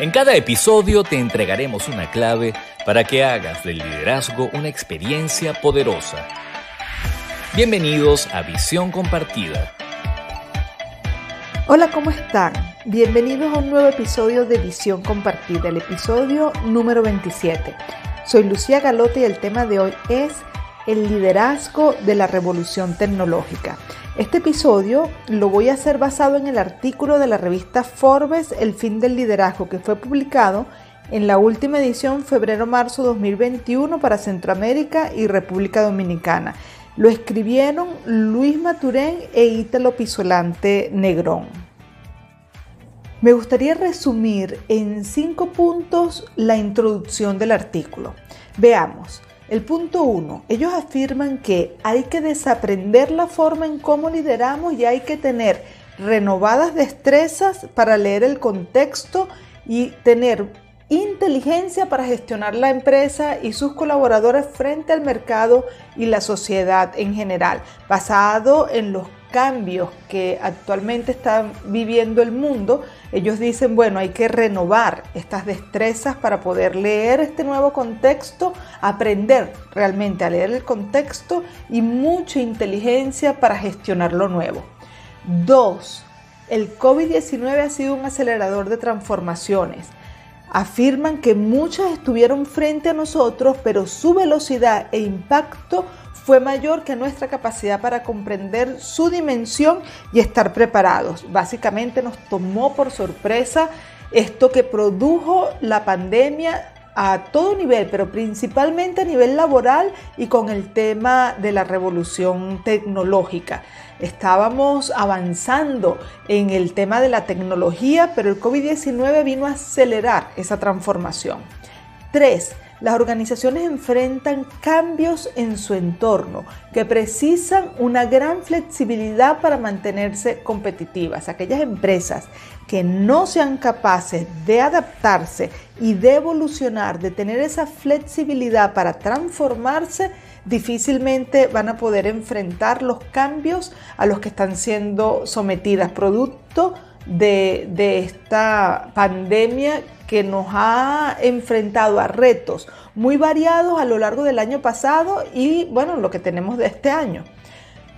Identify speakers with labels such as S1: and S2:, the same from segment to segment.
S1: En cada episodio te entregaremos una clave para que hagas del liderazgo una experiencia poderosa. Bienvenidos a Visión Compartida.
S2: Hola, ¿cómo están? Bienvenidos a un nuevo episodio de Visión Compartida, el episodio número 27. Soy Lucía Galote y el tema de hoy es el liderazgo de la revolución tecnológica. Este episodio lo voy a hacer basado en el artículo de la revista Forbes El fin del liderazgo que fue publicado en la última edición febrero-marzo 2021 para Centroamérica y República Dominicana. Lo escribieron Luis Maturén e Ítalo Pisolante Negrón. Me gustaría resumir en cinco puntos la introducción del artículo. Veamos. El punto uno, ellos afirman que hay que desaprender la forma en cómo lideramos y hay que tener renovadas destrezas para leer el contexto y tener inteligencia para gestionar la empresa y sus colaboradores frente al mercado y la sociedad en general, basado en los cambios que actualmente está viviendo el mundo, ellos dicen, bueno, hay que renovar estas destrezas para poder leer este nuevo contexto, aprender realmente a leer el contexto y mucha inteligencia para gestionar lo nuevo. Dos, el COVID-19 ha sido un acelerador de transformaciones. Afirman que muchas estuvieron frente a nosotros, pero su velocidad e impacto fue mayor que nuestra capacidad para comprender su dimensión y estar preparados. Básicamente nos tomó por sorpresa esto que produjo la pandemia a todo nivel, pero principalmente a nivel laboral y con el tema de la revolución tecnológica. Estábamos avanzando en el tema de la tecnología, pero el COVID-19 vino a acelerar esa transformación. Tres, las organizaciones enfrentan cambios en su entorno que precisan una gran flexibilidad para mantenerse competitivas. Aquellas empresas que no sean capaces de adaptarse y de evolucionar, de tener esa flexibilidad para transformarse, difícilmente van a poder enfrentar los cambios a los que están siendo sometidas, producto de, esta pandemia que nos ha enfrentado a retos muy variados a lo largo del año pasado y bueno, lo que tenemos de este año.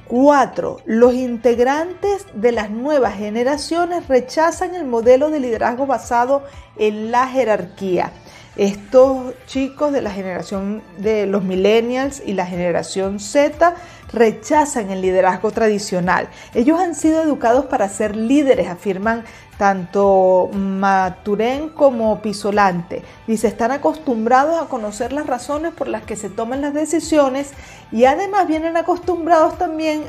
S2: Cuatro, los integrantes de las nuevas generaciones rechazan el modelo de liderazgo basado en la jerarquía. Estos chicos de la generación de los millennials y la generación Z rechazan el liderazgo tradicional. Ellos han sido educados para ser líderes, afirman tanto Maturén como Pisolante. Dice, están acostumbrados a conocer las razones por las que se toman las decisiones y además vienen acostumbrados también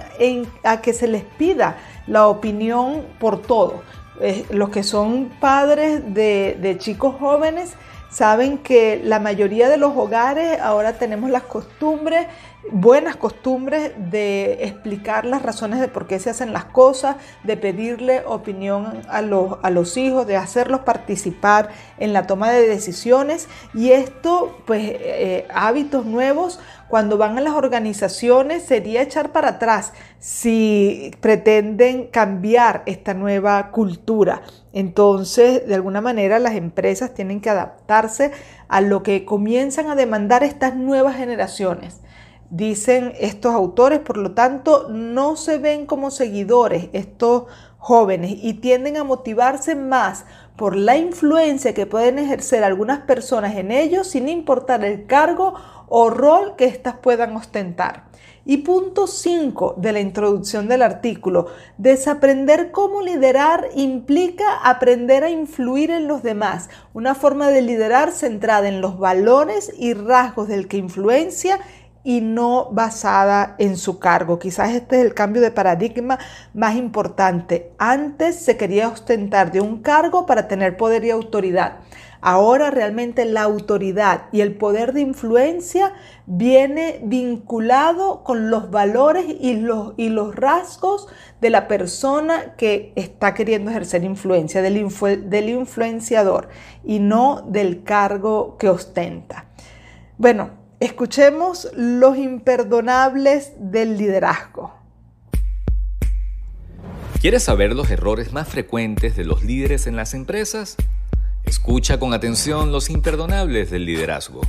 S2: a que se les pida la opinión por todo. Eh, los que son padres de, de chicos jóvenes saben que la mayoría de los hogares ahora tenemos las costumbres buenas costumbres de explicar las razones de por qué se hacen las cosas, de pedirle opinión a los, a los hijos, de hacerlos participar en la toma de decisiones y esto, pues eh, hábitos nuevos cuando van a las organizaciones sería echar para atrás si pretenden cambiar esta nueva cultura. Entonces, de alguna manera, las empresas tienen que adaptarse a lo que comienzan a demandar estas nuevas generaciones. Dicen estos autores, por lo tanto, no se ven como seguidores estos jóvenes y tienden a motivarse más por la influencia que pueden ejercer algunas personas en ellos sin importar el cargo o rol que éstas puedan ostentar. Y punto 5 de la introducción del artículo, desaprender cómo liderar implica aprender a influir en los demás, una forma de liderar centrada en los valores y rasgos del que influencia y no basada en su cargo. Quizás este es el cambio de paradigma más importante. Antes se quería ostentar de un cargo para tener poder y autoridad. Ahora realmente la autoridad y el poder de influencia viene vinculado con los valores y los, y los rasgos de la persona que está queriendo ejercer influencia, del, del influenciador y no del cargo que ostenta. Bueno, Escuchemos los imperdonables del liderazgo.
S1: ¿Quieres saber los errores más frecuentes de los líderes en las empresas? Escucha con atención los imperdonables del liderazgo.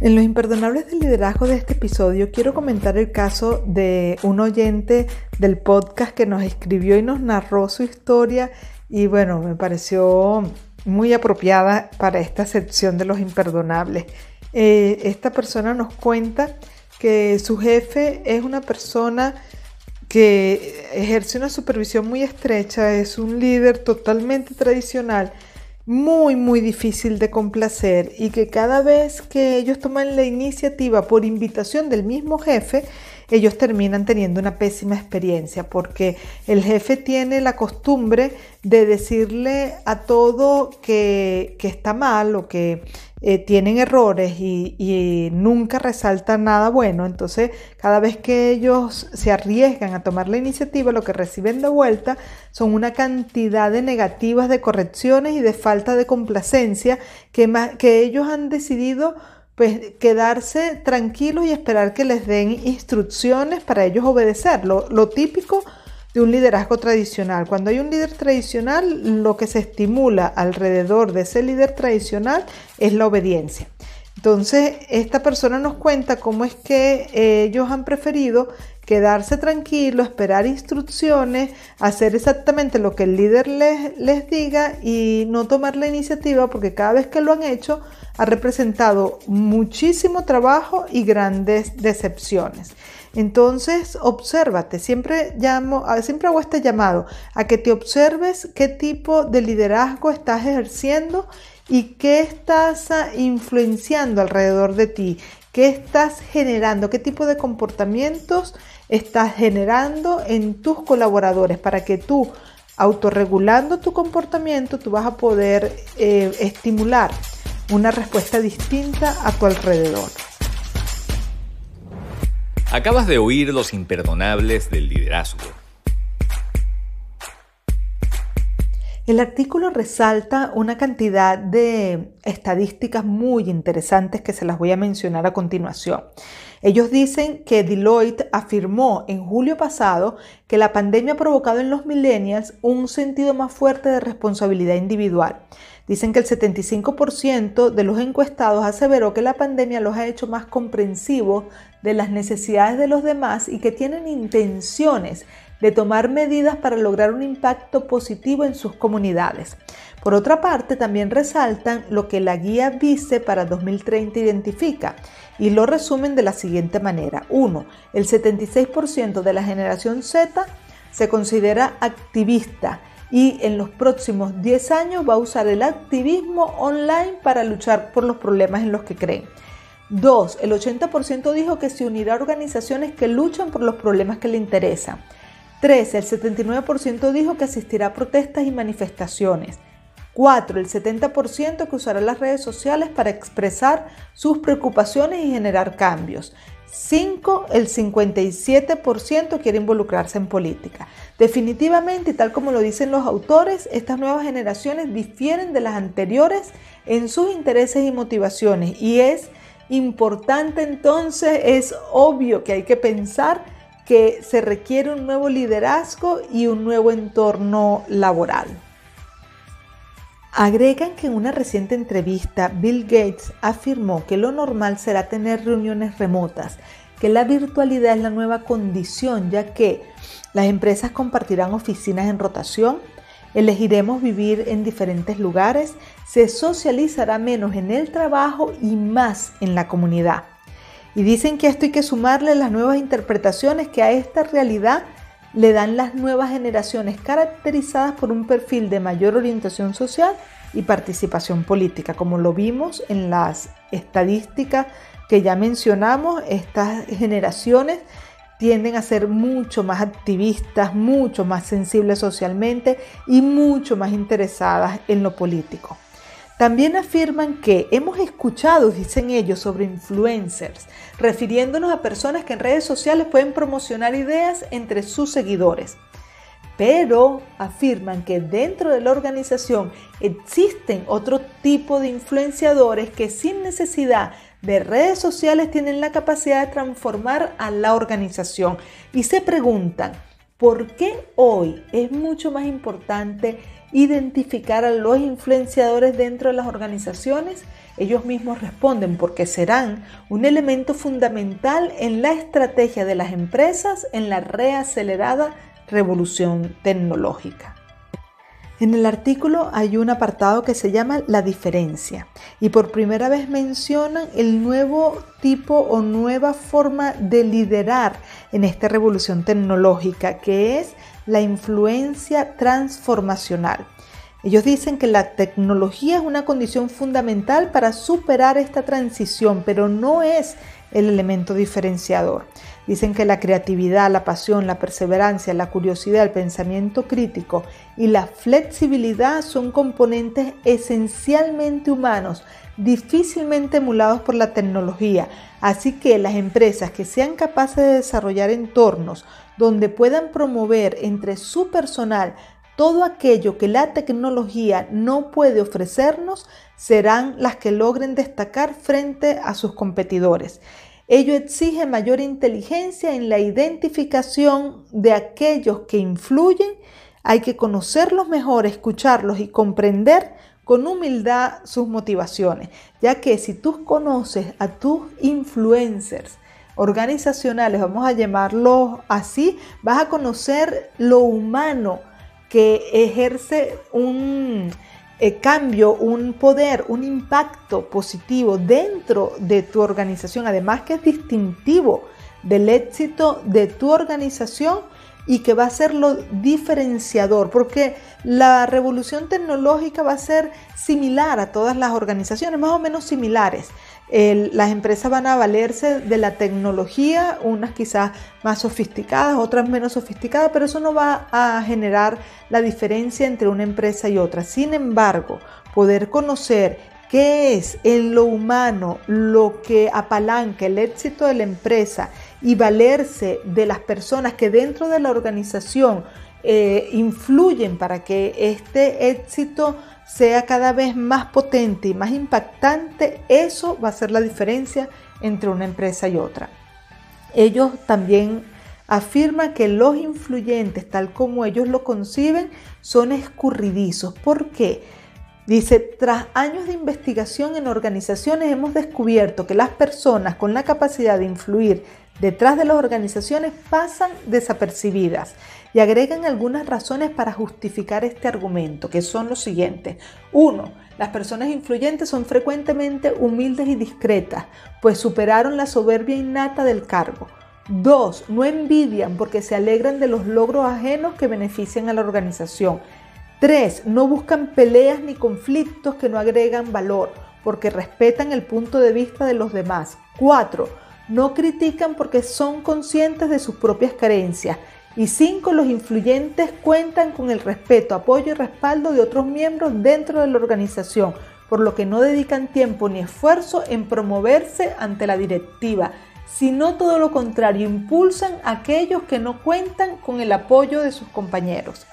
S2: En los imperdonables del liderazgo de este episodio quiero comentar el caso de un oyente del podcast que nos escribió y nos narró su historia y bueno, me pareció muy apropiada para esta sección de los imperdonables. Eh, esta persona nos cuenta que su jefe es una persona que ejerce una supervisión muy estrecha, es un líder totalmente tradicional, muy, muy difícil de complacer y que cada vez que ellos toman la iniciativa por invitación del mismo jefe, ellos terminan teniendo una pésima experiencia porque el jefe tiene la costumbre de decirle a todo que, que está mal o que eh, tienen errores y, nunca resaltan nada bueno, entonces cada vez que ellos se arriesgan a tomar la iniciativa, lo que reciben de vuelta son una cantidad de negativas, de correcciones y de falta de complacencia que, que ellos han decidido pues quedarse tranquilos y esperar que les den instrucciones para ellos obedecer. lo típico de un liderazgo tradicional. Cuando hay un líder tradicional, lo que se estimula alrededor de ese líder tradicional es la obediencia. Entonces, esta persona nos cuenta cómo es que ellos han preferido quedarse tranquilos, esperar instrucciones, hacer exactamente lo que el líder les, les diga y no tomar la iniciativa porque cada vez que lo han hecho ha representado muchísimo trabajo y grandes decepciones. Entonces, obsérvate, siempre, llamo, siempre hago este llamado a que te observes qué tipo de liderazgo estás ejerciendo y qué estás ah, influenciando alrededor de ti, qué estás generando, qué tipo de comportamientos estás generando en tus colaboradores para que tú, autorregulando tu comportamiento, tú vas a poder eh, estimular una respuesta distinta a tu alrededor.
S1: Acabas de oír los imperdonables del liderazgo.
S2: El artículo resalta una cantidad de estadísticas muy interesantes que se las voy a mencionar a continuación. Ellos dicen que Deloitte afirmó en julio pasado que la pandemia ha provocado en los millennials un sentido más fuerte de responsabilidad individual. Dicen que el 75% de los encuestados aseveró que la pandemia los ha hecho más comprensivos de las necesidades de los demás y que tienen intenciones de tomar medidas para lograr un impacto positivo en sus comunidades. Por otra parte, también resaltan lo que la guía Vice para 2030 identifica y lo resumen de la siguiente manera. 1. El 76% de la generación Z se considera activista y en los próximos 10 años va a usar el activismo online para luchar por los problemas en los que creen. 2. El 80% dijo que se unirá a organizaciones que luchan por los problemas que le interesan. 3. El 79% dijo que asistirá a protestas y manifestaciones. 4. El 70% que usará las redes sociales para expresar sus preocupaciones y generar cambios. 5. El 57% quiere involucrarse en política. Definitivamente, tal como lo dicen los autores, estas nuevas generaciones difieren de las anteriores en sus intereses y motivaciones y es importante entonces, es obvio que hay que pensar que se requiere un nuevo liderazgo y un nuevo entorno laboral. Agregan que en una reciente entrevista Bill Gates afirmó que lo normal será tener reuniones remotas, que la virtualidad es la nueva condición ya que las empresas compartirán oficinas en rotación, elegiremos vivir en diferentes lugares, se socializará menos en el trabajo y más en la comunidad. Y dicen que esto hay que sumarle las nuevas interpretaciones que a esta realidad le dan las nuevas generaciones caracterizadas por un perfil de mayor orientación social y participación política. Como lo vimos en las estadísticas que ya mencionamos, estas generaciones tienden a ser mucho más activistas, mucho más sensibles socialmente y mucho más interesadas en lo político. También afirman que hemos escuchado, dicen ellos, sobre influencers, refiriéndonos a personas que en redes sociales pueden promocionar ideas entre sus seguidores. Pero afirman que dentro de la organización existen otro tipo de influenciadores que sin necesidad de redes sociales tienen la capacidad de transformar a la organización y se preguntan, ¿por qué hoy es mucho más importante identificar a los influenciadores dentro de las organizaciones? Ellos mismos responden porque serán un elemento fundamental en la estrategia de las empresas en la reacelerada revolución tecnológica. En el artículo hay un apartado que se llama La diferencia y por primera vez mencionan el nuevo tipo o nueva forma de liderar en esta revolución tecnológica que es la influencia transformacional. Ellos dicen que la tecnología es una condición fundamental para superar esta transición, pero no es el elemento diferenciador. Dicen que la creatividad, la pasión, la perseverancia, la curiosidad, el pensamiento crítico y la flexibilidad son componentes esencialmente humanos, difícilmente emulados por la tecnología. Así que las empresas que sean capaces de desarrollar entornos donde puedan promover entre su personal todo aquello que la tecnología no puede ofrecernos serán las que logren destacar frente a sus competidores. Ello exige mayor inteligencia en la identificación de aquellos que influyen. Hay que conocerlos mejor, escucharlos y comprender con humildad sus motivaciones, ya que si tú conoces a tus influencers, organizacionales, vamos a llamarlos así, vas a conocer lo humano que ejerce un eh, cambio, un poder, un impacto positivo dentro de tu organización, además que es distintivo del éxito de tu organización y que va a ser lo diferenciador, porque la revolución tecnológica va a ser similar a todas las organizaciones, más o menos similares las empresas van a valerse de la tecnología, unas quizás más sofisticadas, otras menos sofisticadas, pero eso no va a generar la diferencia entre una empresa y otra. Sin embargo, poder conocer qué es en lo humano lo que apalanca el éxito de la empresa y valerse de las personas que dentro de la organización eh, influyen para que este éxito sea cada vez más potente y más impactante, eso va a ser la diferencia entre una empresa y otra. Ellos también afirman que los influyentes, tal como ellos lo conciben, son escurridizos. ¿Por qué? Dice, tras años de investigación en organizaciones hemos descubierto que las personas con la capacidad de influir detrás de las organizaciones pasan desapercibidas y agregan algunas razones para justificar este argumento, que son los siguientes. Uno, las personas influyentes son frecuentemente humildes y discretas, pues superaron la soberbia innata del cargo. Dos, no envidian porque se alegran de los logros ajenos que benefician a la organización. Tres, no buscan peleas ni conflictos que no agregan valor, porque respetan el punto de vista de los demás. Cuatro, no critican porque son conscientes de sus propias carencias y cinco, los influyentes cuentan con el respeto, apoyo y respaldo de otros miembros dentro de la organización, por lo que no dedican tiempo ni esfuerzo en promoverse ante la directiva, sino todo lo contrario, impulsan a aquellos que no cuentan con el apoyo de sus compañeros.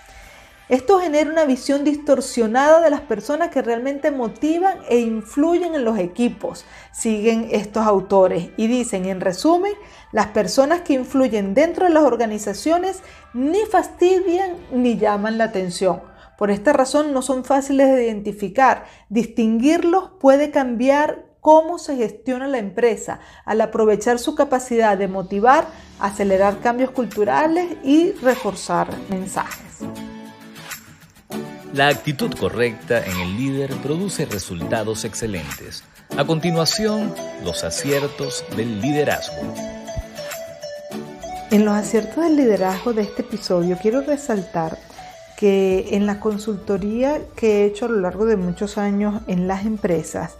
S2: Esto genera una visión distorsionada de las personas que realmente motivan e influyen en los equipos, siguen estos autores y dicen en resumen, las personas que influyen dentro de las organizaciones ni fastidian ni llaman la atención. Por esta razón no son fáciles de identificar. Distinguirlos puede cambiar cómo se gestiona la empresa al aprovechar su capacidad de motivar, acelerar cambios culturales y reforzar mensajes.
S1: La actitud correcta en el líder produce resultados excelentes. A continuación, los aciertos del liderazgo.
S2: En los aciertos del liderazgo de este episodio quiero resaltar que en la consultoría que he hecho a lo largo de muchos años en las empresas,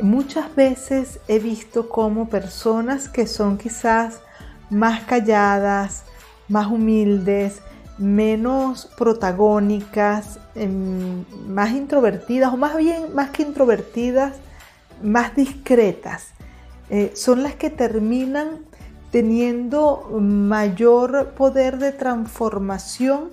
S2: muchas veces he visto como personas que son quizás más calladas, más humildes, menos protagónicas, em, más introvertidas, o más bien, más que introvertidas, más discretas, eh, son las que terminan teniendo mayor poder de transformación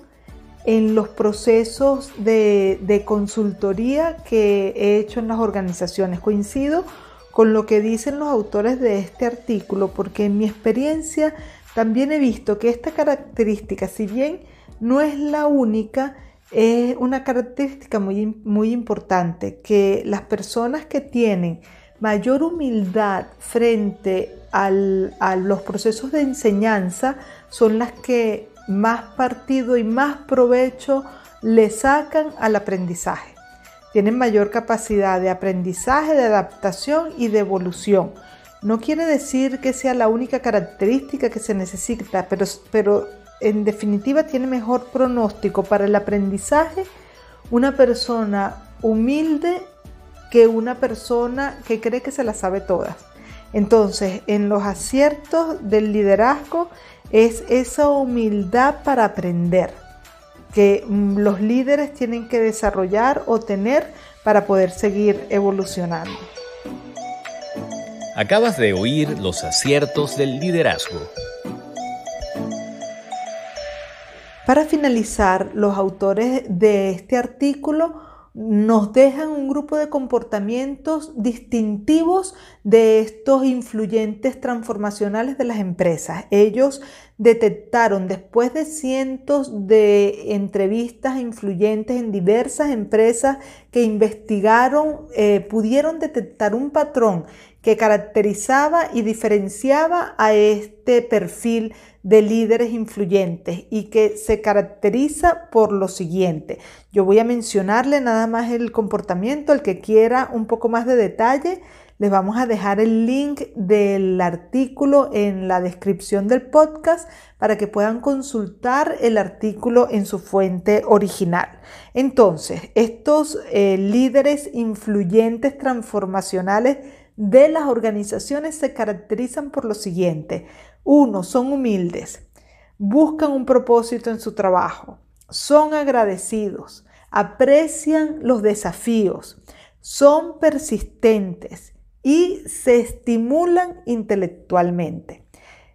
S2: en los procesos de, de, consultoría que he hecho en las organizaciones. Coincido con lo que dicen los autores de este artículo, porque en mi experiencia también he visto que esta característica, si bien no es la única, es una característica muy, muy importante, que las personas que tienen mayor humildad frente a los procesos de enseñanza son las que más partido y más provecho le sacan al aprendizaje. Tienen mayor capacidad de aprendizaje, de adaptación y de evolución. No quiere decir que sea la única característica que se necesita, pero, pero en definitiva tiene mejor pronóstico para el aprendizaje una persona humilde que una persona que cree que se la sabe todas. Entonces, en los aciertos del liderazgo es esa humildad para aprender que mm, los líderes tienen que desarrollar o tener para poder seguir evolucionando.
S1: Acabas de oír los aciertos del liderazgo.
S2: Para finalizar, los autores de este artículo nos dejan un grupo de comportamientos distintivos de estos influyentes transformacionales de las empresas. Ellos detectaron después de cientos de entrevistas influyentes en diversas empresas que investigaron, eh, pudieron detectar un patrón que caracterizaba y diferenciaba a este perfil de líderes influyentes y que se caracteriza por lo siguiente. Yo voy a mencionarle nada más el comportamiento, el que quiera un poco más de detalle. Les vamos a dejar el link del artículo en la descripción del podcast para que puedan consultar el artículo en su fuente original. Entonces, estos eh, líderes influyentes transformacionales de las organizaciones se caracterizan por lo siguiente. Uno, son humildes, buscan un propósito en su trabajo, son agradecidos, aprecian los desafíos, son persistentes y se estimulan intelectualmente.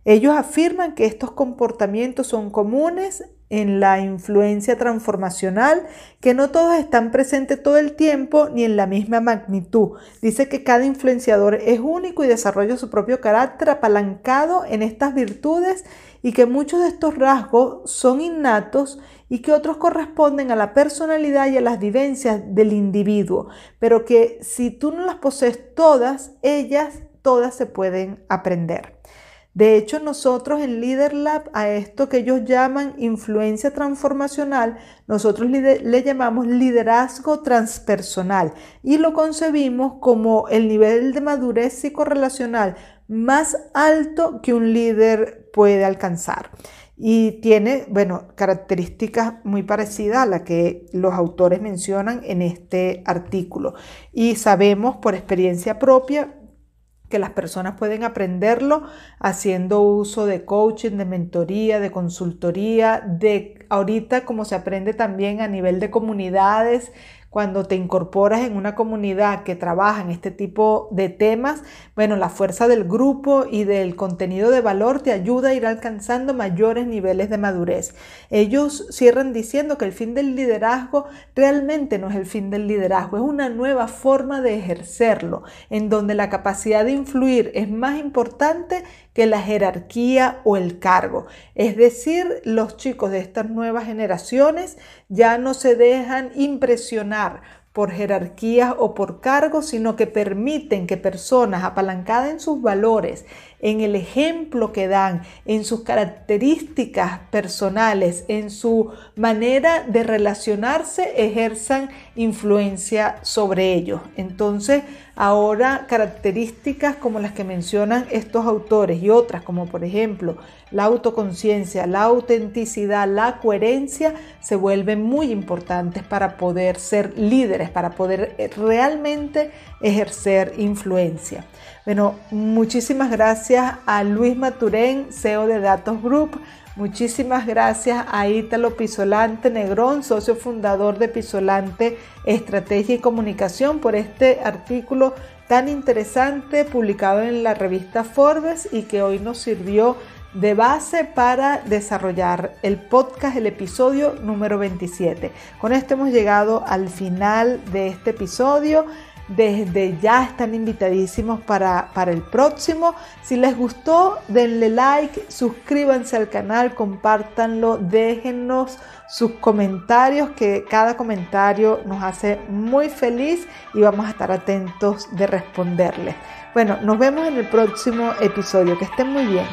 S2: Ellos afirman que estos comportamientos son comunes en la influencia transformacional, que no todos están presentes todo el tiempo ni en la misma magnitud. Dice que cada influenciador es único y desarrolla su propio carácter apalancado en estas virtudes y que muchos de estos rasgos son innatos y que otros corresponden a la personalidad y a las vivencias del individuo, pero que si tú no las posees todas, ellas todas se pueden aprender. De hecho, nosotros en LeaderLab a esto que ellos llaman influencia transformacional, nosotros le llamamos liderazgo transpersonal y lo concebimos como el nivel de madurez psicorrelacional más alto que un líder puede alcanzar. Y tiene, bueno, características muy parecidas a las que los autores mencionan en este artículo. Y sabemos por experiencia propia que las personas pueden aprenderlo haciendo uso de coaching, de mentoría, de consultoría, de ahorita como se aprende también a nivel de comunidades, cuando te incorporas en una comunidad que trabaja en este tipo de temas, bueno, la fuerza del grupo y del contenido de valor te ayuda a ir alcanzando mayores niveles de madurez. Ellos cierran diciendo que el fin del liderazgo realmente no es el fin del liderazgo, es una nueva forma de ejercerlo, en donde la capacidad de influir es más importante que la jerarquía o el cargo. Es decir, los chicos de estas nuevas generaciones ya no se dejan impresionar por jerarquías o por cargos, sino que permiten que personas apalancadas en sus valores, en el ejemplo que dan, en sus características personales, en su manera de relacionarse, ejerzan influencia sobre ellos. Entonces, ahora características como las que mencionan estos autores y otras, como por ejemplo la autoconciencia, la autenticidad, la coherencia, se vuelven muy importantes para poder ser líderes, para poder eh, realmente ejercer influencia. Bueno, muchísimas gracias a Luis Maturén, CEO de Datos Group. Muchísimas gracias a Ítalo Pisolante Negrón, socio fundador de Pisolante Estrategia y Comunicación, por este artículo tan interesante publicado en la revista Forbes y que hoy nos sirvió de base para desarrollar el podcast, el episodio número 27. Con esto hemos llegado al final de este episodio. Desde ya están invitadísimos para, para el próximo. Si les gustó, denle like, suscríbanse al canal, compártanlo, déjennos sus comentarios, que cada comentario nos hace muy feliz y vamos a estar atentos de responderles. Bueno, nos vemos en el próximo episodio. Que estén muy bien.